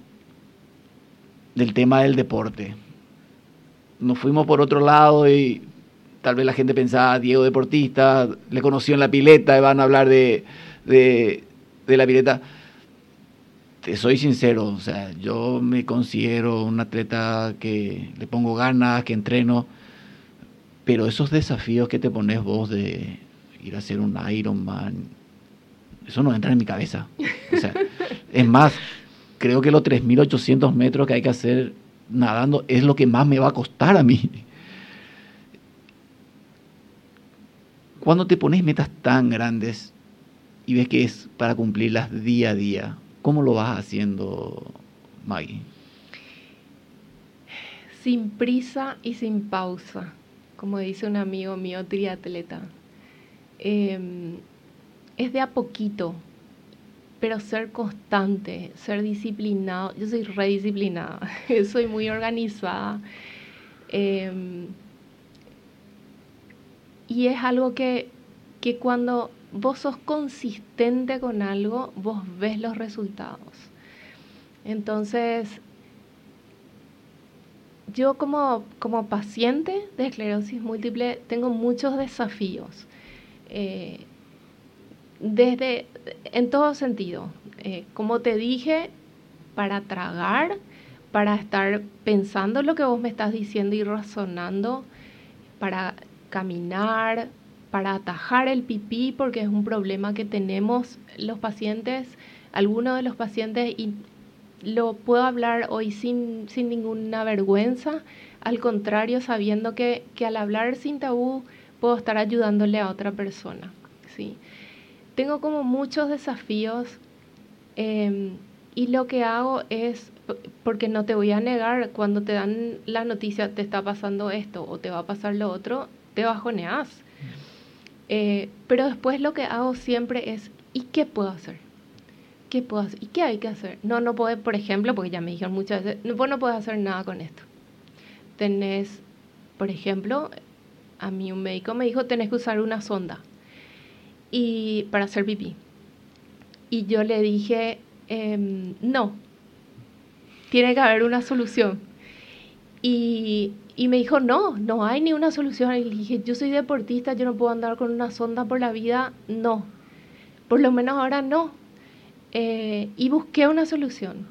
del tema del deporte. Nos fuimos por otro lado y tal vez la gente pensaba, Diego deportista, le conoció en la pileta y van a hablar de, de, de la pileta. Te soy sincero, o sea, yo me considero un atleta que le pongo ganas, que entreno, pero esos desafíos que te pones vos de ir a hacer un Ironman, eso no entra en mi cabeza. O sea, [LAUGHS] es más, creo que los 3.800 metros que hay que hacer nadando es lo que más me va a costar a mí. Cuando te pones metas tan grandes y ves que es para cumplirlas día a día, ¿cómo lo vas haciendo, Maggie? Sin prisa y sin pausa, como dice un amigo mío, triatleta. Eh, es de a poquito, pero ser constante, ser disciplinado. Yo soy redisciplinada, [LAUGHS] soy muy organizada. Em, y es algo que, que cuando vos sos consistente con algo, vos ves los resultados. Entonces, yo como, como paciente de esclerosis múltiple tengo muchos desafíos. Eh, desde, en todo sentido. Eh, como te dije, para tragar, para estar pensando lo que vos me estás diciendo y razonando, para caminar, para atajar el pipí, porque es un problema que tenemos los pacientes, algunos de los pacientes, y lo puedo hablar hoy sin, sin ninguna vergüenza, al contrario, sabiendo que, que, al hablar sin tabú puedo estar ayudándole a otra persona. ¿sí? Tengo como muchos desafíos em, y lo que hago es, porque no te voy a negar, cuando te dan la noticia te está pasando esto o te va a pasar lo otro, te bajoneas. Eh, pero después lo que hago siempre es, ¿y qué puedo hacer? ¿Qué puedo hacer? ¿Y qué hay que hacer? No, no puedo, por ejemplo, porque ya me dijeron muchas veces, no, vos no puedes hacer nada con esto. Tenés, por ejemplo, a mí un médico me dijo, tenés que usar una sonda y, para hacer pipí. Y yo le dije, em, no, tiene que haber una solución. Y, y, me dijo, no, no hay ni una solución. Y le dije, yo soy deportista, yo no puedo andar con una sonda por la vida. No, por lo menos ahora no. Eh, y busqué una solución.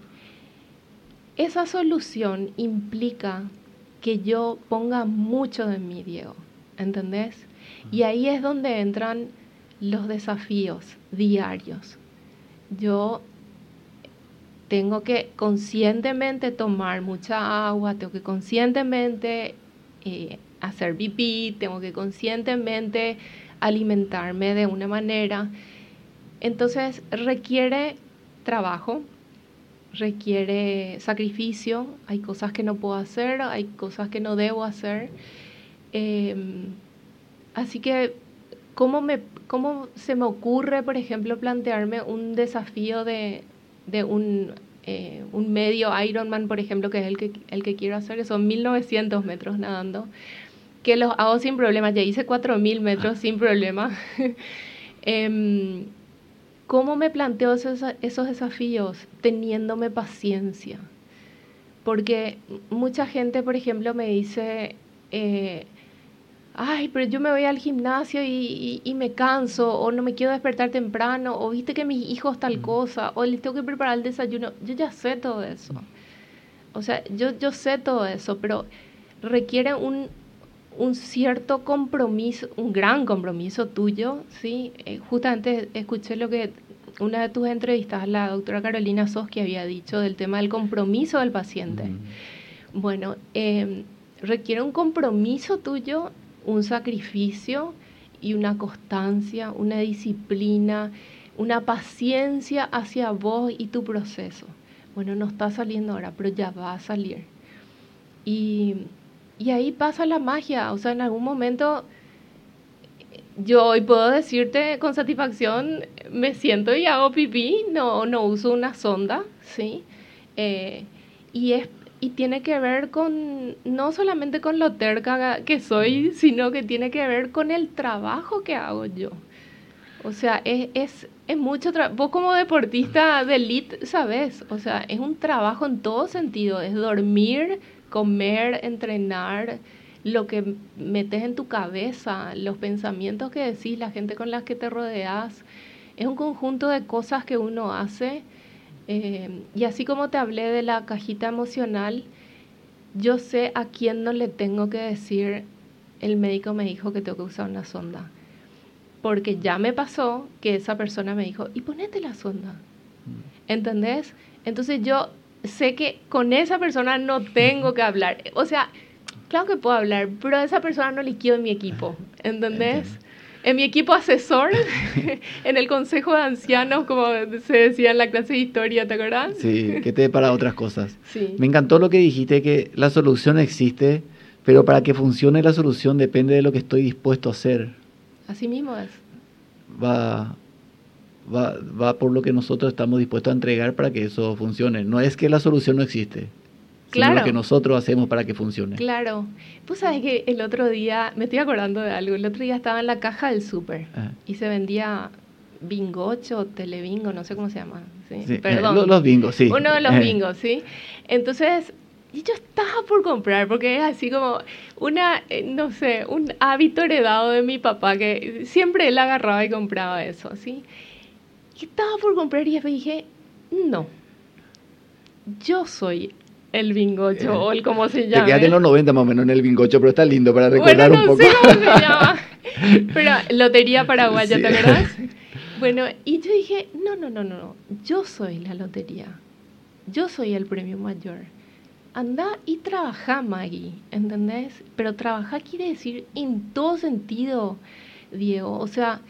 Esa solución implica que yo ponga mucho de mí, Diego, ¿entendés? Y ahí es donde entran los desafíos diarios. Yo tengo que conscientemente tomar mucha agua, tengo que conscientemente eh, hacer pipí, tengo que conscientemente alimentarme de una manera. Entonces requiere trabajo, requiere sacrificio, hay cosas que no puedo hacer, hay cosas que no debo hacer. Em, así que, ¿cómo, me, ¿cómo se me ocurre, por ejemplo, plantearme un desafío de, de un, eh, un medio Ironman, por ejemplo, que es el que, el que quiero hacer, que son 1900 metros nadando, que los hago sin problema, ya hice 4000 metros ah. sin problema. [LAUGHS] eh, ¿Cómo me planteo esos, esos desafíos? Teniéndome paciencia. Porque mucha gente, por ejemplo, me dice, eh, ay, pero yo me voy al gimnasio y, y, me canso, o no me quiero despertar temprano, o viste que mis hijos tal cosa, o les tengo que preparar el desayuno. Yo ya sé todo eso. O sea, yo, yo sé todo eso, pero requiere un, un cierto compromiso, un gran compromiso tuyo, ¿sí? Eh, justamente escuché lo que una de tus entrevistas, la doctora Carolina Soski había dicho del tema del compromiso del paciente. Bueno, em, requiere un compromiso tuyo, un sacrificio y una constancia, una disciplina, una paciencia hacia vos y tu proceso. Bueno, no está saliendo ahora, pero ya va a salir. Y y ahí pasa la magia, o sea, en algún momento yo hoy puedo decirte con satisfacción, me siento y hago pipí, no, no uso una sonda, ¿sí? Eh, y, es, y tiene que ver con, no solamente con lo terca que soy, sino que tiene que ver con el trabajo que hago yo. O sea, es, es, es mucho trabajo. Vos como deportista de elite, ¿sabes? O sea, es un trabajo en todo sentido, es dormir, comer, entrenar, lo que metes en tu cabeza, los pensamientos que decís, la gente con la que te rodeas, es un conjunto de cosas que uno hace. Eh, y así como te hablé de la cajita emocional, yo sé a quién no le tengo que decir, el médico me dijo que tengo que usar una sonda. Porque ya me pasó que esa persona me dijo, y ponete la sonda. Mm. ¿Entendés? Entonces yo sé que con esa persona no tengo que hablar. O sea, claro que puedo hablar, pero a esa persona no le quiero en mi equipo, ¿entendés? En mi equipo asesor, [LAUGHS] en el consejo de ancianos, como se decía en la clase de historia, ¿te acuerdas? Sí, que te para otras cosas. Sí. Me encantó lo que dijiste, que la solución existe, pero para que funcione la solución depende de lo que estoy dispuesto a hacer. Así mismo es. Va, va, va por lo que nosotros estamos dispuestos a entregar para que eso funcione. No es que la solución no existe, claro. sino lo que nosotros hacemos para que funcione. Claro. Pues sabes que el otro día, me estoy acordando de algo, el otro día estaba en la caja del súper y se vendía bingocho, telebingo, no sé cómo se llama. ¿sí? Perdón. los, bingos, sí. Uno de los bingos, ¿sí? Entonces Y yo estaba por comprar, porque es así como una, eh, no sé, un hábito heredado de mi papá, que siempre él agarraba y compraba eso, ¿sí? Y estaba por comprar y dije, no, yo soy el bingocho, eh, o el como se llama. Te quedaste en los 90 más o menos en el bingocho, pero está lindo para recordar bueno, no un poco. Sé cómo se llama. [LAUGHS] Pero Lotería Paraguaya, ¿te acuerdas? [LAUGHS] Bueno, y yo dije, no, no, no, no, yo soy la lotería. Yo soy el premio mayor. Anda y trabaja, Maggie, ¿entendés? Pero trabajar quiere decir en todo sentido, Diego. O sea,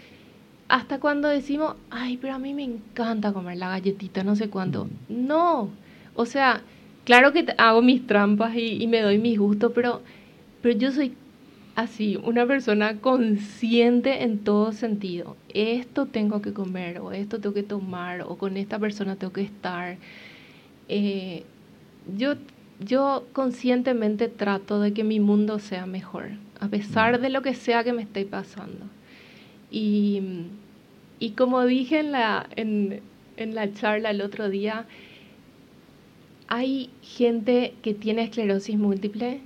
hasta cuando decimos, ay, pero a mí me encanta comer la galletita, no sé cuánto. Mm. No, o sea, claro que hago mis trampas y, y me doy mis gustos, pero, pero yo soy así, una persona consciente en todo sentido. Esto tengo que comer, o esto tengo que tomar, o con esta persona tengo que estar. Eh, yo, yo conscientemente trato de que mi mundo sea mejor, a pesar mm. de lo que sea que me esté pasando. Y, y como dije en la, en, en la charla el otro día, hay gente que tiene esclerosis múltiple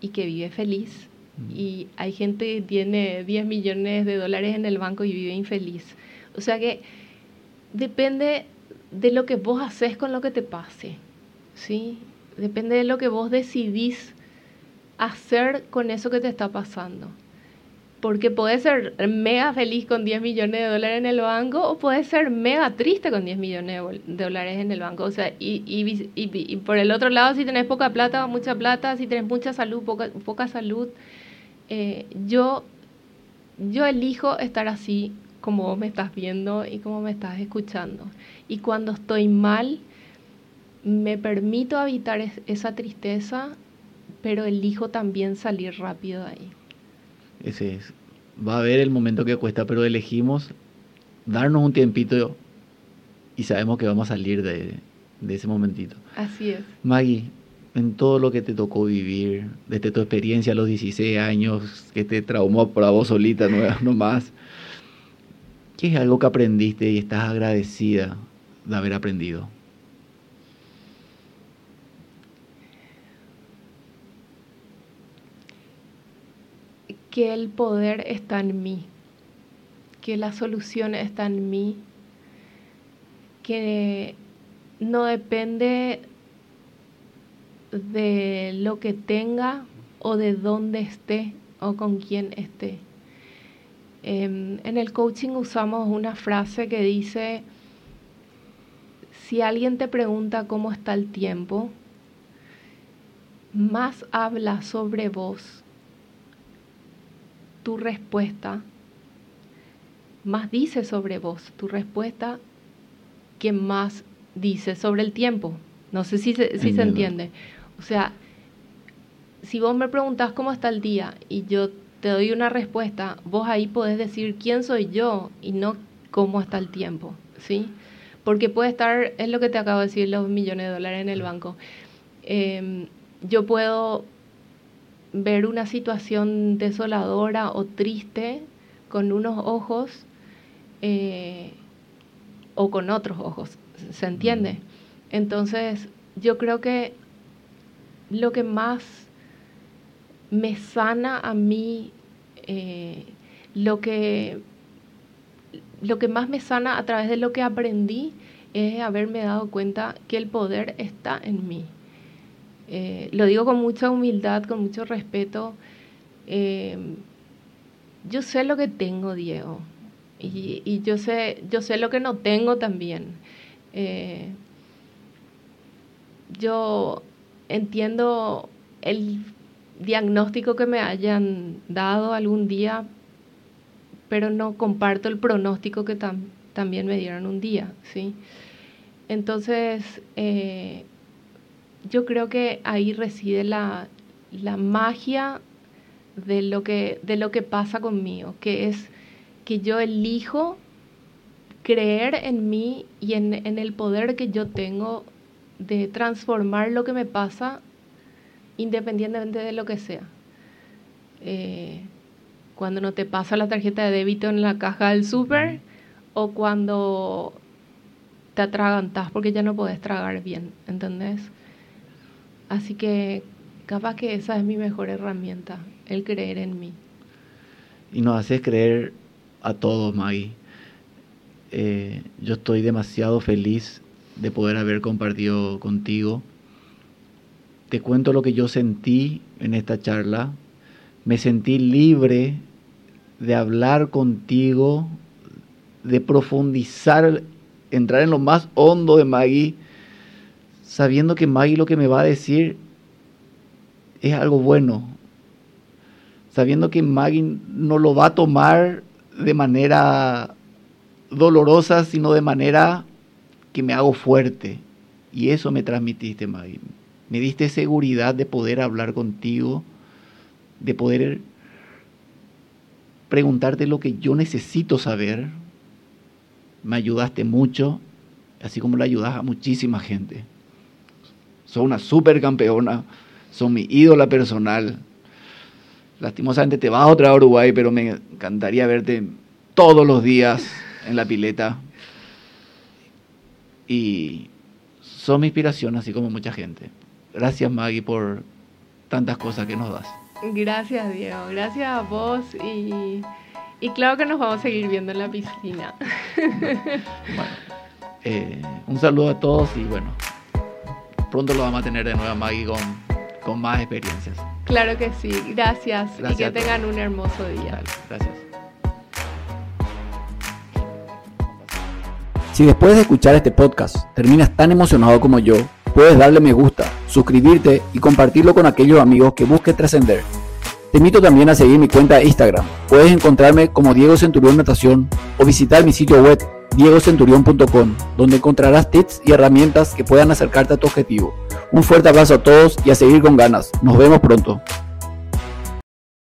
y que vive feliz y hay gente que tiene 10 millones de dólares en el banco y vive infeliz. O sea que depende de lo que vos haces con lo que te pase, ¿sí? Depende de lo que vos decidís hacer con eso que te está pasando. Porque puedes ser mega feliz con 10 millones de dólares en el banco o puedes ser mega triste con 10 millones de dólares en el banco. O sea, y, y, y, por el otro lado, si tenés poca plata mucha plata, si tenés mucha salud, poca, poca salud, eh, yo, yo elijo estar así como vos me estás viendo y como me estás escuchando. Y cuando estoy mal, me permito habitar esa tristeza, pero elijo también salir rápido de ahí. Ese es. Va a haber el momento que cuesta, pero elegimos darnos un tiempito y sabemos que vamos a salir de, de ese momentito. Así es. Maggie, en todo lo que te tocó vivir, desde tu experiencia a los 16 años, que te traumó para vos solita [LAUGHS] no, más, ¿qué es algo que aprendiste y estás agradecida de haber aprendido? Que el poder está en mí, que la solución está en mí, que no depende de lo que tenga o de dónde esté o con quién esté. Em, en el coaching usamos una frase que dice, si alguien te pregunta cómo está el tiempo, más habla sobre vos tu respuesta, más dice sobre vos tu respuesta que más dice sobre el tiempo. No sé si si se entiende. O sea, si vos me preguntás cómo está el día y yo te doy una respuesta, vos ahí podés decir quién soy yo y no cómo está el tiempo, ¿sí? Porque puede estar, es lo que te acabo de decir, los millones de dólares en el banco. Em, yo puedo ver una situación desoladora o triste con unos ojos eh, o con otros ojos, ¿se entiende? Entonces, yo creo que lo que más me sana a mí, eh, lo, que, lo que más me sana a través de lo que aprendí es haberme dado cuenta que el poder está en mí. Eh, lo digo con mucha humildad, con mucho respeto. Eh, yo sé lo que tengo, Diego, y, yo, sé, yo sé lo que no tengo también. yo entiendo el diagnóstico que me hayan dado algún día, pero no comparto el pronóstico que también me dieron un día, ¿sí? Entonces, eh, yo creo que ahí reside la, magia de lo, que, de lo que pasa conmigo, que es que yo elijo creer en mí y en, en el poder que yo tengo de transformar lo que me pasa independientemente de lo que sea. Eh, cuando no te pasa la tarjeta de débito en la caja del súper o cuando te atragantas porque ya no puedes tragar bien, ¿entendés? Así que capaz que esa es mi mejor herramienta, el creer en mí. Y nos haces creer a todos, Maggie. Eh, yo estoy demasiado feliz de poder haber compartido contigo. Te cuento lo que yo sentí en esta charla. Me sentí libre de hablar contigo, de profundizar, entrar en lo más hondo de Maggie, sabiendo que Maggie lo que me va a decir es algo bueno, sabiendo que Maggie no lo va a tomar de manera dolorosa, sino de manera que me hago fuerte. Y eso me transmitiste, Maggie. Me diste seguridad de poder hablar contigo, de poder preguntarte lo que yo necesito saber. Me ayudaste mucho, así como le ayudas a muchísima gente. Soy una super campeona, son mi ídola personal. Lastimosamente te vas a otra Uruguay, pero me encantaría verte todos los días en la pileta. Y son mi inspiración, así como mucha gente. Gracias Maggie por tantas cosas que nos das. Gracias Diego, gracias a vos y, y claro que nos vamos a seguir viendo en la piscina. bueno, eh, un saludo a todos y bueno, pronto lo vamos a tener de nuevo Maggie con, con más experiencias. Claro que sí, gracias, y que tengan un hermoso día. gracias. Si después de escuchar este podcast terminas tan emocionado como yo, puedes darle me gusta, suscribirte y compartirlo con aquellos amigos que busquen trascender. Te invito también a seguir mi cuenta de Instagram. Puedes encontrarme como Diego Centurión Natación o visitar mi sitio web diegocenturión.com, donde encontrarás tips y herramientas que puedan acercarte a tu objetivo. Un fuerte abrazo a todos y a seguir con ganas. Nos vemos pronto.